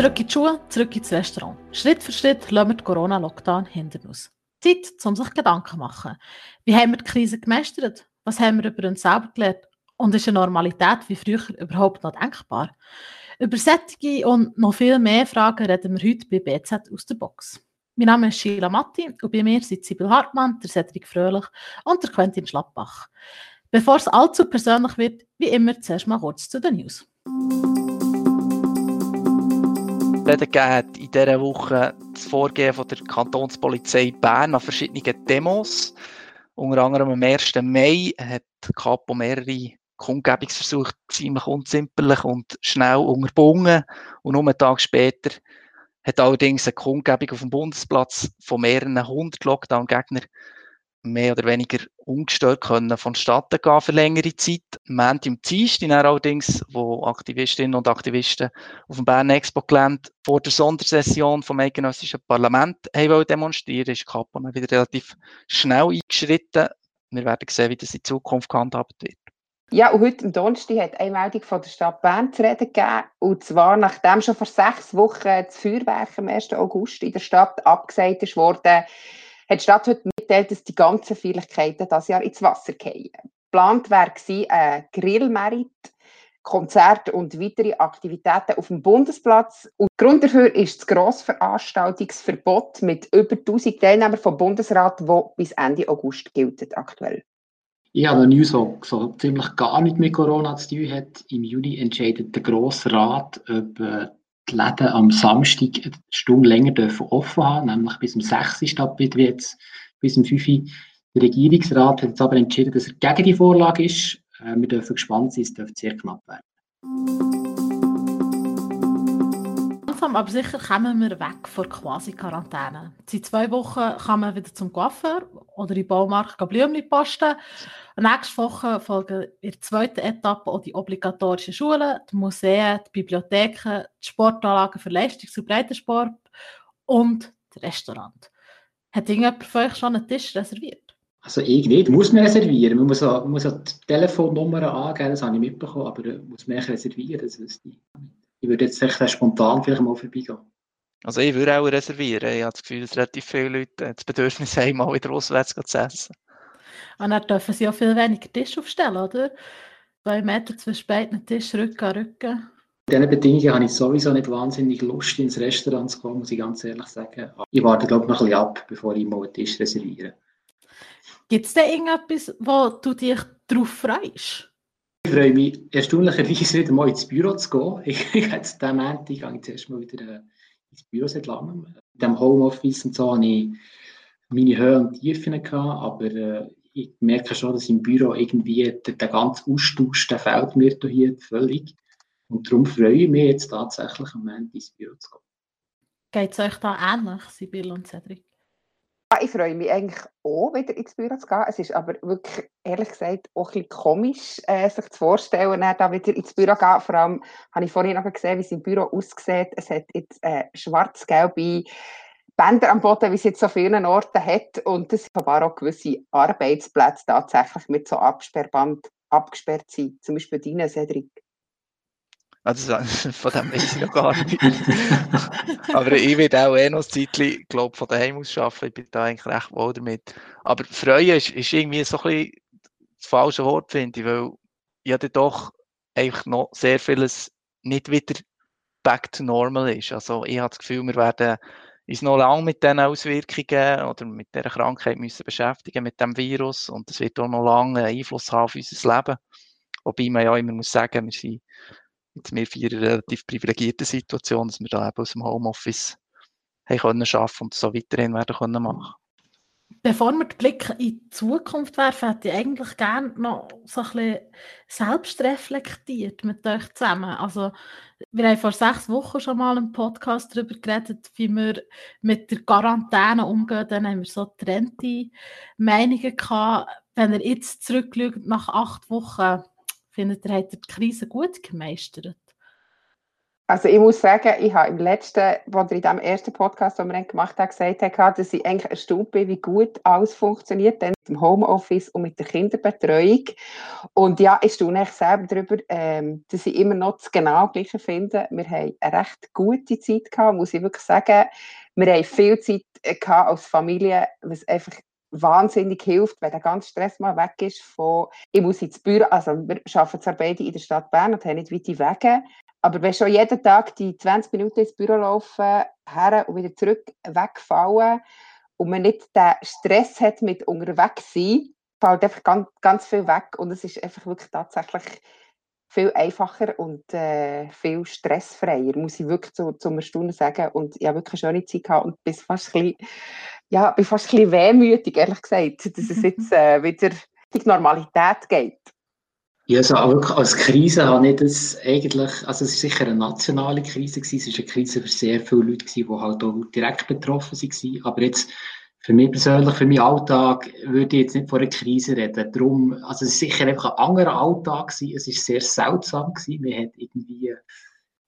Zurück in die Schule, zurück ins Restaurant. Schritt für Schritt lassen wir den Corona-Lockdown hinter uns. Zeit, um sich Gedanken zu machen. Wie haben wir die Krise gemeistert? Was haben wir über uns selber gelernt? Und ist eine Normalität wie früher überhaupt noch denkbar? Über solche und noch viel mehr Fragen reden wir heute bei BZ aus der Box. Mein Name ist Sheila Matti und bei mir sind Sibyl Hartmann, der Cedric Fröhlich und der Quentin Schlappbach. Bevor es allzu persönlich wird, wie immer zuerst mal kurz zu den News. Reden hat in dieser Woche das Vorgehen von der Kantonspolizei Bern an verschiedenen Demos. Unter anderem am 1. Mai hat Kapo mehrere Kundgebungsversuche ziemlich unzimperlich und schnell unterbunden. Und nur einen Tag später hat allerdings eine Kundgebung auf dem Bundesplatz von mehreren hundert Lockdown-Gegnern mehr oder weniger ungestört können vonstatten gehen für längere Zeit. Montag im Dienstag allerdings, wo Aktivistinnen und Aktivisten auf dem Bern Expo Gelände vor der Sondersession vom eidgenössischen Parlament haben demonstrieren, ist Kapo wieder relativ schnell eingeschritten. Wir werden sehen, wie das in Zukunft gehandhabt wird. Ja, und heute am Donnerstag hat eine Meldung von der Stadt Bern zu reden gegeben. Und zwar, nachdem schon vor sechs Wochen das Feuerwerk am 1. August in der Stadt abgesagt worden, hat die Stadt heute mitgeteilt, dass die ganzen Feierlichkeiten dieses Jahr ins Wasser fallen. Geplant wäre ein Grillmerit, Konzert und weitere Aktivitäten auf dem Bundesplatz. Und Grund dafür ist das Grossveranstaltungsverbot mit über 1000 Teilnehmern vom Bundesrat, das bis Ende August gilt aktuell. Ich habe eine News, die so ziemlich gar nicht mit Corona zu tun hat. Im Juni entscheidet der Grosse Rat, ob äh, die Läden am Samstag eine Stunde länger offen haben, nämlich bis um 6 Uhr statt bis um 5 Uhr. Der Regierungsrat hat jetzt aber entschieden, dass er gegen die Vorlage ist. Äh, wir dürfen gespannt sein, es dürfte sehr knapp werden langsam aber sicher kommen wir weg von Quasi-Quarantäne. Seit zwei Wochen kann man wieder zum Coiffeur oder in den Baumarkt Blümchen posten. Nächste Woche folgen in der zweiten Etappe auch die obligatorischen Schulen, die Museen, die Bibliotheken, die Sportanlagen für Leistungs- und Breitensport und das Restaurant. Hat irgendjemand von euch schon einen Tisch reserviert? Also ich nicht, muss man reservieren. Man muss, auch, man muss die Telefonnummer angeben, das habe ich mitbekommen, aber muss man reservieren, das wüsste ich. Ich würde jetzt echt spontan vielleicht mal vorbeigehen. Also ich würde auch reservieren. Ich habe das Gefühl, dass relativ viele Leute das Bedürfnis haben, mal wieder auswärts zu essen. Und dann dürfen sie auch viel weniger Tisch aufstellen, oder? Zwei Meter zwischen beiden Tisch, Rücken an Rücken. Diesen Bedingungen habe ich sowieso nicht wahnsinnig Lust, ins Restaurant zu kommen, muss ich ganz ehrlich sagen. Ich warte, glaube ich, noch ein bisschen ab, bevor ich mal einen Tisch reserviere. Gibt es denn irgendetwas, wo du dich darauf freust? Ich freue mich erstaunlicherweise wieder mal ins Büro zu gehen. Ich, ich jetzt diesen Montag gehe ich zuerst mal wieder äh, ins Büro seit langem. In diesem Homeoffice und so hatte ich meine Höhen und Tiefen gehabt, aber äh, ich merke schon, dass im Büro irgendwie der, der ganze Austausch, der fehlt mir hier völlig. Und darum freue ich mich jetzt tatsächlich am Montag ins Büro zu gehen. Geht es euch da ähnlich, Sibyl und Cedric? Ich freue mich eigentlich auch, wieder ins Büro zu gehen. Es ist aber wirklich, ehrlich gesagt, auch ein bisschen komisch, äh, sich zu vorstellen, da wieder ins Büro zu gehen. Vor allem habe ich vorhin noch gesehen, wie es im Büro aussieht. Es hat jetzt äh, schwarz-gelbe Bänder am Boden, wie es jetzt so vielen Orten hat. Und es aber auch gewisse Arbeitsplätze tatsächlich mit so Absperrband abgesperrt sind. Zum Beispiel deine, Cedric. Also von dem weiß ich noch gar nicht. Aber ich werde auch eh noch ein Zeitchen, glaube von daheim aus arbeiten. Ich bin da eigentlich recht wohl damit. Aber freuen ist, ist irgendwie so ein bisschen das falsche Wort, finde ich, weil ja dann doch eigentlich noch sehr vieles nicht wieder back to normal ist. Also ich habe das Gefühl, wir werden uns noch lange mit diesen Auswirkungen oder mit dieser Krankheit müssen beschäftigen, mit dem Virus. Und es wird auch noch lange Einfluss haben auf unser Leben. Wobei man ja immer muss sagen, wir sind jetzt wir vier eine relativ privilegierte Situation, dass wir da eben aus dem Homeoffice haben können arbeiten und so weiterhin werden können machen. Bevor wir den Blick in die Zukunft werfen, hätte ich eigentlich gerne noch so ein bisschen selbst reflektiert mit euch zusammen. Also, wir haben vor sechs Wochen schon mal im Podcast darüber geredet, wie wir mit der Quarantäne umgehen. Dann haben wir so getrennte Meinungen gehabt. Wenn ihr jetzt zurückschaut, nach acht Wochen, Findet ihr, hat die Krise gut gemeistert? Also ich muss sagen, ich habe im letzten, oder in dem ersten Podcast, den wir gemacht haben, gesagt, dass ich eigentlich erstaunt bin, wie gut alles funktioniert, mit dem Homeoffice und mit der Kinderbetreuung. Und ja, ich staune selber darüber, ähm, dass ich immer noch das genau Gleiche finde. Wir haben eine recht gute Zeit gehabt, muss ich wirklich sagen. Wir haben viel Zeit gehabt als Familie, was einfach wahnsinnig hilft, wenn der ganze Stress mal weg ist von, ich muss ins Büro, also wir arbeiten zwar beide in der Stadt Bern und haben nicht weite Wege, aber wenn schon jeden Tag die 20 Minuten ins Büro laufen, her und wieder zurück, wegfallen und man nicht den Stress hat mit unterwegs sein, fällt einfach ganz, ganz viel weg und es ist einfach wirklich tatsächlich viel einfacher und äh, viel stressfreier, muss ich wirklich zu, zum Erstaunen sagen. Und ich habe wirklich eine schöne Zeit gehabt und bin fast ein bisschen, ja, bin fast ein bisschen wehmütig, ehrlich gesagt, dass es jetzt äh, wieder die Normalität geht. Ja, also auch als Krise habe ich das eigentlich, also es ist sicher eine nationale Krise gewesen, es ist eine Krise für sehr viele Leute gewesen, die halt auch direkt betroffen waren, aber jetzt für mich persönlich, für meinen Alltag, würde ich jetzt nicht von einer Krise reden. Darum, also es ist sicher einfach ein anderer Alltag gewesen, es ist sehr seltsam gewesen, man hat irgendwie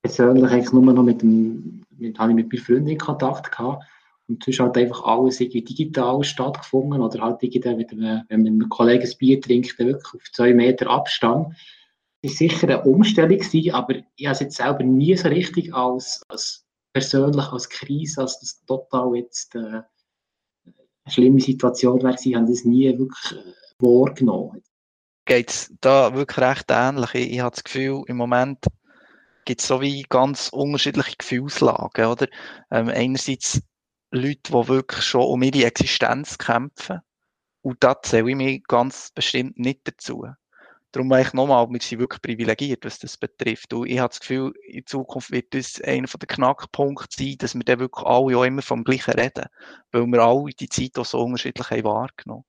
persönlich eigentlich nur noch mit dem, mit, habe ich mit meiner Freundin Kontakt gehabt und sonst halt einfach alles irgendwie digital stattgefunden oder halt irgendwie, wenn man, wenn man mit einem Kollegen ein Bier trinkt, dann wirklich auf zwei Meter Abstand. Das war sicher eine Umstellung, gewesen, aber ich habe es jetzt selber nie so richtig als, als persönlich als Krise, als das total jetzt äh, eine schlimme Situation wäre, ich habe das nie wirklich äh, wahrgenommen. Geht es da wirklich recht ähnlich? Ich, ich habe das Gefühl, im Moment gibt es so wie ganz unterschiedliche Gefühlslagen, oder? Ähm, einerseits Leute, die wirklich schon um ihre Existenz kämpfen. Und da zähle ich mich ganz bestimmt nicht dazu. Darum meine ich nochmal, wir sind wirklich privilegiert, was das betrifft. Und ich habe das Gefühl, in Zukunft wird das einer der Knackpunkte sein, dass wir dann wirklich alle auch immer vom Gleichen reden. Weil wir alle die Zeit auch so unterschiedlich haben wahrgenommen.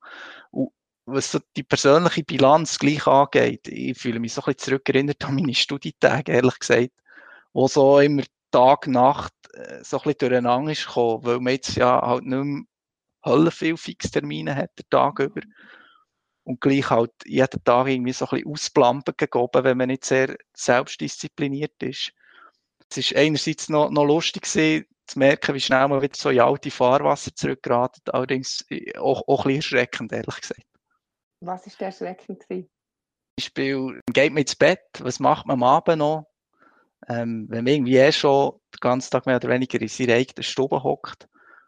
Und was so die persönliche Bilanz gleich angeht, ich fühle mich so ein bisschen zurückerinnert an meine Studietage, ehrlich gesagt, wo so immer Tag, Nacht äh, so ein bisschen durcheinander ist gekommen, weil man jetzt ja halt nicht mehr Hölle viel Fixtermine hat, der Tag über. Und gleich halt jeden Tag irgendwie so ein bisschen ausplampen gegeben, wenn man nicht sehr selbstdiszipliniert ist. Es ist einerseits noch, noch lustig gewesen, zu merken, wie schnell man wieder so in alte Fahrwasser zurückgeraten, allerdings äh, auch, auch ein bisschen erschreckend, ehrlich gesagt. Was ist der erschreckend gewesen? Zum Beispiel, geht man ins Bett, was macht man am Abend noch? ähm, wenn man irgendwie eh schon den ganzen Tag mehr oder weniger in seiner eigenen Stube hockt,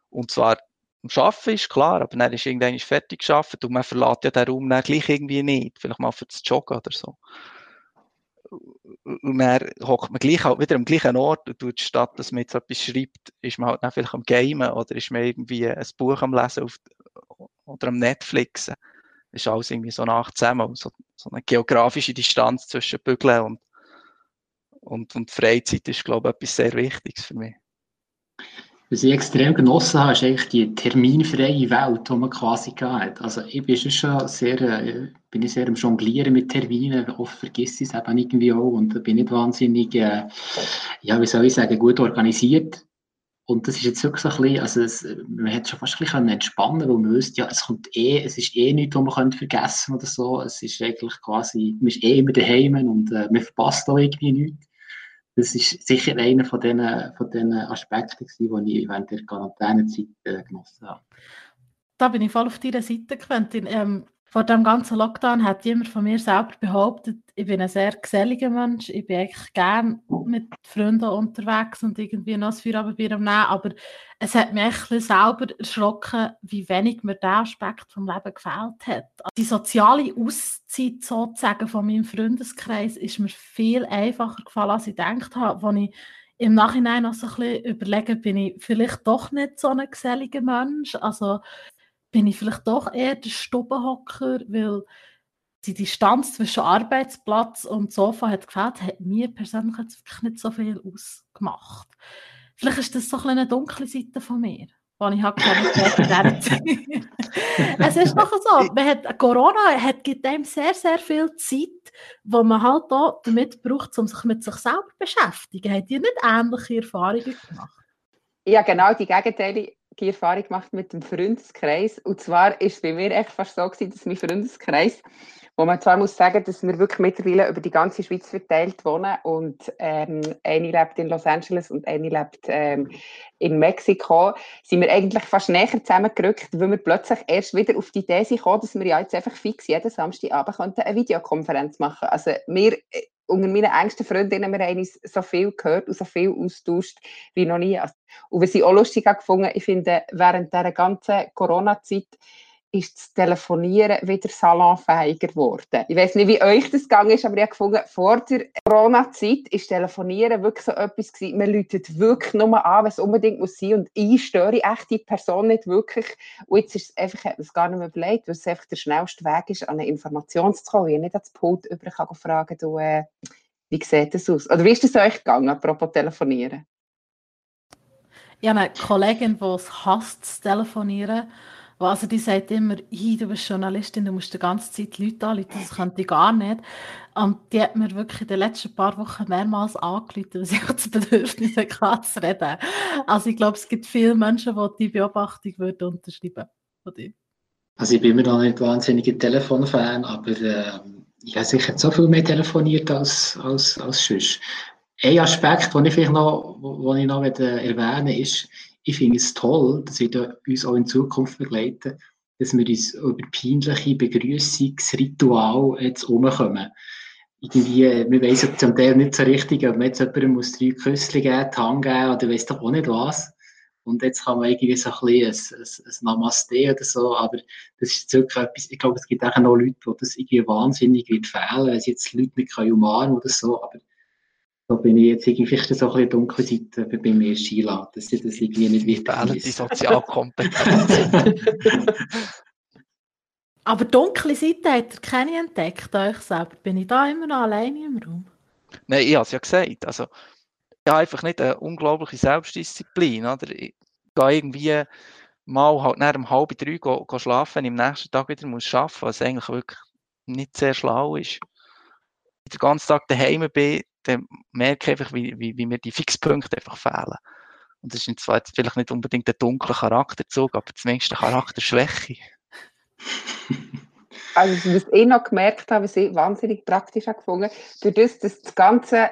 und zwar am Arbeiten ist klar, aber dann ist irgendwann fertig geschafft und man verlässt ja den Raum dann gleich irgendwie nicht, vielleicht mal für das Joggen oder so. Und dann hockt man gleich halt wieder am gleichen Ort und tut, statt dass man jetzt etwas schreibt, ist man halt dann vielleicht am Gamen oder ist man irgendwie ein Buch am Lesen auf, oder am Netflixen. Ist alles irgendwie so nach zusammen, so, so eine geografische Distanz zwischen Bügeln und und, und Freizeit ist, glaube ich, etwas sehr Wichtiges für mich. Was ich extrem genossen habe, ist eigentlich die terminfreie Welt, die man quasi hat. Also ich bin schon sehr, äh, bin ich sehr am Jonglieren mit Terminen, oft vergesse ich es eben irgendwie auch und bin nicht wahnsinnig, äh, ja, wie soll ich sagen, gut organisiert. Und das ist jetzt wirklich so ein bisschen, also es, man hätte schon fast ein bisschen entspannen weil man wüsste, ja, es kommt eh, es ist eh nichts, was man könnte vergessen oder so. Es ist eigentlich quasi, man ist eh immer daheim und äh, man verpasst auch irgendwie nichts das ist sicher einer von diesen, von Aspekten, die ich während der Quarantänezeit äh, genossen habe. Da bin ich voll auf deiner Seite, Quentin. Ähm, vor dem ganzen Lockdown hat jemand von mir selber behauptet, ich bin ein sehr geselliger Mensch, ich bin eigentlich gern mit Freunden unterwegs und irgendwie noch das Feierabendbier am Nehmen, aber es hat mich echt selber erschrocken, wie wenig mir der Aspekt vom Leben gefällt hat. Die soziale Auszeit sozusagen von meinem Freundeskreis ist mir viel einfacher gefallen, als ich gedacht habe, als ich im Nachhinein noch so ein bisschen überlege, bin ich vielleicht doch nicht so ein geselliger Mensch. Also bin ich vielleicht doch eher der Stubenhocker, weil die Distanz zwischen Arbeitsplatz und Sofa hat gefällt, hat mir persönlich jetzt wirklich nicht so viel ausgemacht. Vielleicht ist das so ein eine dunkle Seite von mir, die ich habe Es ist doch so, man hat, Corona hat, gibt einem sehr, sehr viel Zeit, wo man halt auch damit braucht, um sich mit sich selber zu beschäftigen. Habt ihr nicht ähnliche Erfahrungen gemacht? Ja, genau, die Gegenteile die Erfahrung gemacht mit dem Freundeskreis. Und zwar ist es bei mir echt fast so gewesen, dass mein Freundeskreis wo man zwar muss sagen, dass wir wirklich mittlerweile über die ganze Schweiz verteilt wohnen und ähm, eine lebt in Los Angeles und eine lebt ähm, in Mexiko, sind wir eigentlich fast näher zusammengerückt, weil wir plötzlich erst wieder auf die Idee gekommen, dass wir ja jetzt einfach fix jeden Samstagabend eine Videokonferenz machen könnten. Also wir äh, unter meinen engsten Freundinnen, wir haben so viel gehört und so viel austauscht wie noch nie. Und was ich auch lustig gefunden ich finde, während dieser ganzen Corona-Zeit ist das Telefonieren wieder salonfähiger geworden. Ich weiß nicht, wie euch das gegangen ist, aber ich habe gefunden, vor der Corona-Zeit ist Telefonieren wirklich so etwas gewesen, man läutet wirklich nur an, es unbedingt muss sein und ich störe echt die Person nicht wirklich. Und jetzt ist es einfach, hat es gar nicht mehr überlegt, weil es einfach der schnellste Weg ist, an eine Information zu kommen. Ich nicht ans Pult über kann fragen, du, äh, wie sieht das aus? Oder wie ist es euch gegangen, apropos Telefonieren? Ich habe eine Kollegin, die es hasst, zu telefonieren. Also die sagt immer, hey, du bist Journalistin, du musst die ganze Zeit Leute anrufen, das könnte ich gar nicht. Und die hat mir wirklich in den letzten paar Wochen mehrmals angerufen, weil sie auch das Bedürfnis hatte, zu reden. Also ich glaube, es gibt viele Menschen, die die Beobachtung würden unterschreiben würden. Also ich bin immer noch nicht wahnsinniger Telefonfan, aber äh, ich habe sicher so viel mehr telefoniert als, als, als sonst. Ein Aspekt, den ich vielleicht noch, den ich noch erwähnen will, ist, ich finde es toll, das wird uns auch in Zukunft begleiten, dass wir uns über peinliche Begrüßungsritual jetzt umkommen. Irgendwie, wir wissen zum Teil nicht so richtig, ob man jetzt jemandem muss drei Küsse geben, die Hand geben oder weiss doch auch nicht was. Und jetzt kann man irgendwie so ein bisschen ein, Namaste oder so, aber das ist wirklich etwas, ich glaube, es gibt auch noch Leute, die das irgendwie wahnsinnig wird fehlen, wenn sie jetzt Leute nicht umarmen oder so, aber da bin ich jetzt irgendwie vielleicht so ein bisschen dunkle Seite bei mir Skila, dass ich das irgendwie nicht wichtig ist. Die Sozialkompetenz. Aber dunkle Seite hat er keine entdeckt, euch selber. Bin ich da immer noch alleine im Raum? Nein, ich habe es ja gesagt. Also, ich habe einfach nicht eine unglaubliche Selbstdisziplin. Oder? Ich gehe irgendwie mal halt nach um halb drei go, go schlafen, ich am nächsten Tag wieder muss arbeiten muss, was eigentlich wirklich nicht sehr schlau ist. Wenn ich den ganzen Tag daheim bin, dann merke ich einfach, wie, wie, wie mir die Fixpunkte einfach fehlen. Und das ist zwar jetzt vielleicht nicht unbedingt der dunkle Charakterzug, aber zumindest eine Charakterschwäche. Also, was ich noch gemerkt habe, was ich wahnsinnig praktisch habe gefunden, durch das, dass das ganze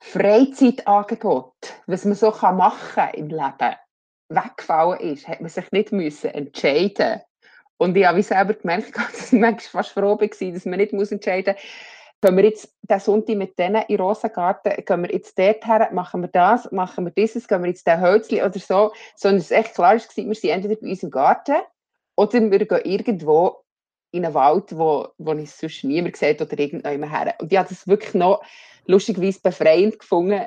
Freizeitangebot, was man so machen kann im Leben, weggefallen ist, hat man sich nicht müssen entscheiden Und ich habe selber gemerkt, dass ich fast froh war, dass man nicht entscheiden muss, Gehen wir jetzt den Sonntag mit denen in Rosengarten, gehen wir jetzt dort her, machen wir das, machen wir dieses, gehen wir jetzt den Hölzli oder so, sondern es echt klar ist, wir sind entweder bei uns im Garten oder wir gehen irgendwo in einen Wald, wo, wo ich sonst niemand sieht oder irgendjemand her. Und ich habe das wirklich noch lustigerweise befreiend gefunden,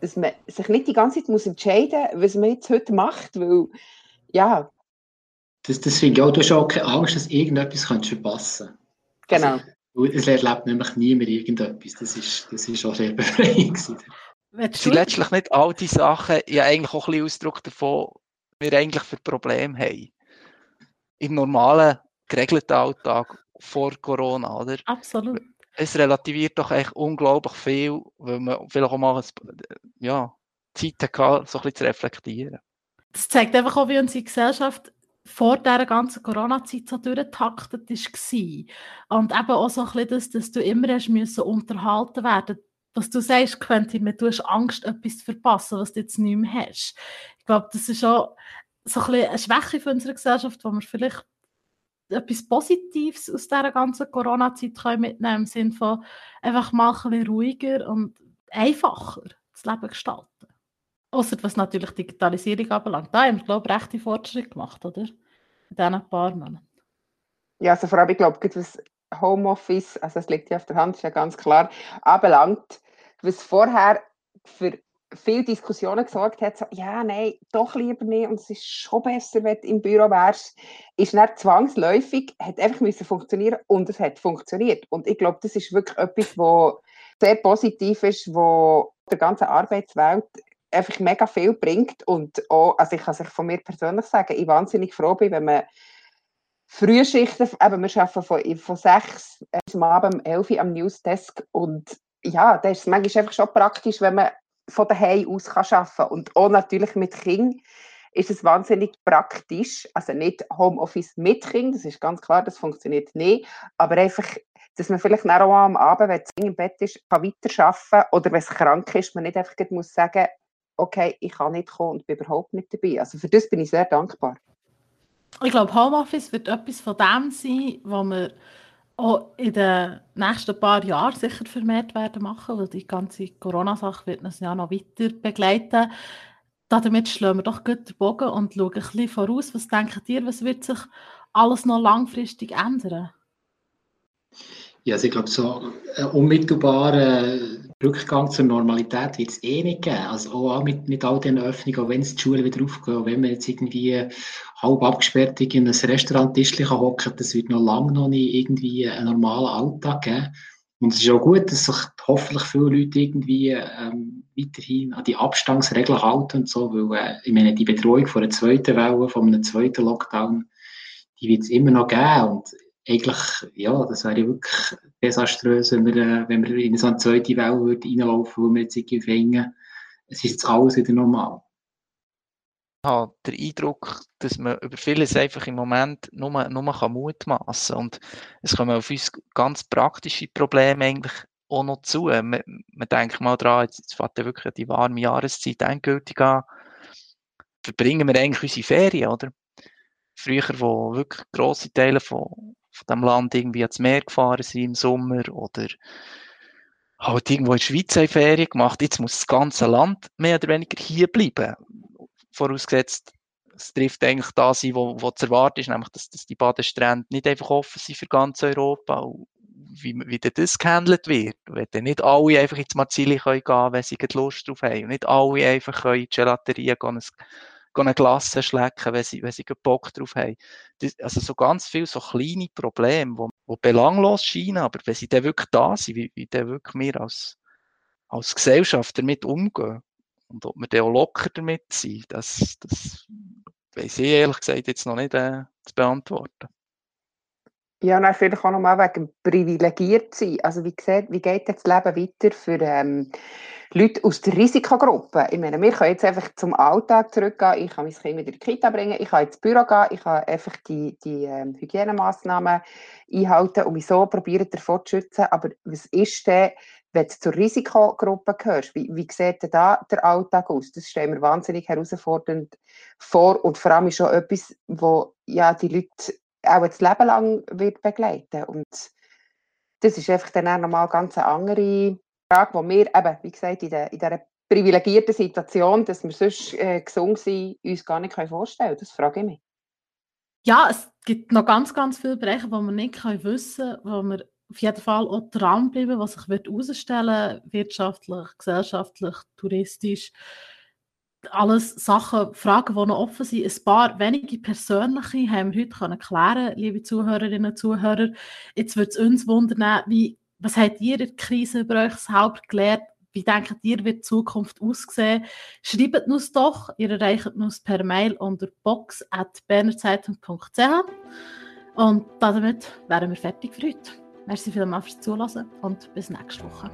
dass man sich nicht die ganze Zeit muss entscheiden muss, was man jetzt heute macht, weil, ja. Das, das finde ich auch, du hast auch keine Angst, dass irgendetwas verpassen kannst. Genau. Also, es erlebt nämlich niemand irgendetwas. Das ist, das ist auch sehr befreiend. sind letztlich nicht all die Sachen ja eigentlich auch ein bisschen Ausdruck davon, was wir eigentlich für Probleme haben. Im normalen, geregelten Alltag vor Corona, oder? Absolut. Es relativiert doch echt unglaublich viel, weil man vielleicht auch mal ja, Zeit hatte, so ein bisschen zu reflektieren. Das zeigt einfach auch, wie unsere Gesellschaft vor dieser ganzen Corona-Zeit so durchgetaktet war. Und eben auch so ein bisschen das, dass du immer hast müssen unterhalten werden was du sagst, Quentin, du hast Angst, etwas zu verpassen, was du jetzt nicht mehr hast. Ich glaube, das ist auch so ein bisschen eine Schwäche für unsere Gesellschaft, wo wir vielleicht etwas Positives aus dieser ganzen Corona-Zeit mitnehmen im Sinne von einfach mal ein bisschen ruhiger und einfacher das Leben gestalten. Außer was natürlich Digitalisierung anbelangt. Da haben wir, glaube ich, rechte Fortschritte gemacht, oder? In diesen paar Monaten. Ja, also vor allem, ich glaube, was Homeoffice, also es liegt ja auf der Hand, ist ja ganz klar, anbelangt, was vorher für viele Diskussionen gesorgt hat, so, ja, nein, doch lieber nicht und es ist schon besser, wenn du im Büro wärst, ist dann zwangsläufig, hat einfach müssen funktionieren und es hat funktioniert. Und ich glaube, das ist wirklich etwas, was sehr positiv ist, wo der ganzen Arbeitswelt einfach mega viel bringt und auch, also ich kann es von mir persönlich sagen, ich wahnsinnig froh bin, wenn man Frühschichten, eben wir arbeiten von, von 6 bis Abend um 11 Uhr am Newsdesk und ja, das ist manchmal einfach schon praktisch, wenn man von daheim aus kann arbeiten kann und auch natürlich mit Kindern ist es wahnsinnig praktisch. Also nicht Homeoffice mit Kind, das ist ganz klar, das funktioniert nicht. Aber einfach, dass man vielleicht auch am Abend, wenn es im Bett ist, kann weiterarbeiten oder wenn es krank ist, man nicht einfach muss sagen, okay, ich kann nicht kommen und bin überhaupt nicht dabei. Also für das bin ich sehr dankbar. Ich glaube, Homeoffice wird etwas von dem sein, was wir auch in den nächsten paar Jahren sicher vermehrt werden machen, weil die ganze Corona-Sache wird uns ja noch weiter begleiten. Damit schlagen wir doch gut den Bogen und schauen ein bisschen voraus. Was denkt ihr, was wird sich alles noch langfristig ändern? Ja, also ich glaube, so einen unmittelbaren Rückgang zur Normalität wird es eh nicht geben. Also auch mit, mit all den Öffnungen, auch wenn es die Schulen wieder aufgehen, wenn man jetzt irgendwie halb abgesperrt in ein Restauranttischchen hocken das wird noch lange noch nicht irgendwie einen normalen Alltag geben. Und es ist auch gut, dass sich hoffentlich viele Leute irgendwie ähm, weiterhin an die Abstandsregeln halten und so, weil äh, ich meine, die Bedrohung von einer zweiten Welle, von einem zweiten Lockdown, die wird es immer noch geben. Und eigentlich, ja, das wäre wirklich desaströs, wenn wir, äh, wenn wir in so eine zweite Welle würde reinlaufen, wo wir jetzt irgendwie finden, es ist jetzt alles wieder normal. Ich habe den Eindruck, dass man über vieles einfach im Moment nur, nur kann mutmaßen kann. Und es kommen auf uns ganz praktische Probleme eigentlich auch noch zu. Man, man denkt mal daran, jetzt, jetzt fängt ja wirklich die warme Jahreszeit endgültig an. Verbringen wir eigentlich unsere Ferien, oder? Früher, wo wirklich grosse Teile von, von dem Land irgendwie ans Meer gefahren sind im Sommer oder halt irgendwo in der Schweiz eine Ferien gemacht. Jetzt muss das ganze Land mehr oder weniger hier bleiben. Vorausgesetzt, es trifft eigentlich da sein, wo, wo zu erwarten ist, nämlich, dass, dass die Badestrände nicht einfach offen sind für ganz Europa. Und wie, wie das gehandelt wird. Wenn dann nicht alle einfach ins Marzili gehen können, wenn sie Lust drauf haben. Und nicht alle einfach in die Gelaterie gehen, eine Glasse schlecken, wenn sie, wenn sie Bock drauf haben. Das, also so ganz viele so kleine Probleme, wo, wo belanglos scheinen, aber wenn sie dann wirklich da sind, wie, wie dann wirklich wir als, als Gesellschaft damit umgehen und ob wir dann auch locker damit sind, das, das weiß ich ehrlich gesagt jetzt noch nicht äh, zu beantworten. Ja, und vielleicht auch nochmal wegen privilegiert sein. Also wie, sieht, wie geht das Leben weiter für ähm, Leute aus der Risikogruppe? Ich meine, wir können jetzt einfach zum Alltag zurückgehen. Ich kann mein Kind wieder in die Kita bringen, ich kann ins Büro gehen, ich kann einfach die, die ähm, Hygienemaßnahmen einhalten und mich so probieren, davor zu schützen. Aber was ist denn, wenn du zur Risikogruppe gehörst? Wie, wie sieht denn da der Alltag aus? Das stellen wir wahnsinnig herausfordernd vor und vor allem ist schon etwas, wo ja, die Leute auch das Leben lang wird begleiten Und das ist einfach dann auch nochmal ganz eine andere Frage, die wir eben, wie gesagt, in, der, in dieser privilegierten Situation, dass wir sonst äh, gesund sind, uns gar nicht vorstellen können. Das frage ich mich. Ja, es gibt noch ganz, ganz viele Bereiche, die wir nicht wissen können, wo wir auf jeden Fall auch dranbleiben, was sich herausstellen wird, wirtschaftlich, gesellschaftlich, touristisch alles Sachen, Fragen, die noch offen sind. Ein paar wenige persönliche haben wir heute können klären liebe Zuhörerinnen und Zuhörer. Jetzt würde es uns wundern, wie, was habt ihr in der Krise über euch selbst gelernt? Wie denkt ihr, wird die Zukunft aussehen? Schreibt uns doch. Ihr erreicht uns per Mail unter box.bernerzeitung.ch Und damit wären wir fertig für heute. Merci vielmals fürs Zuhören und bis nächste Woche.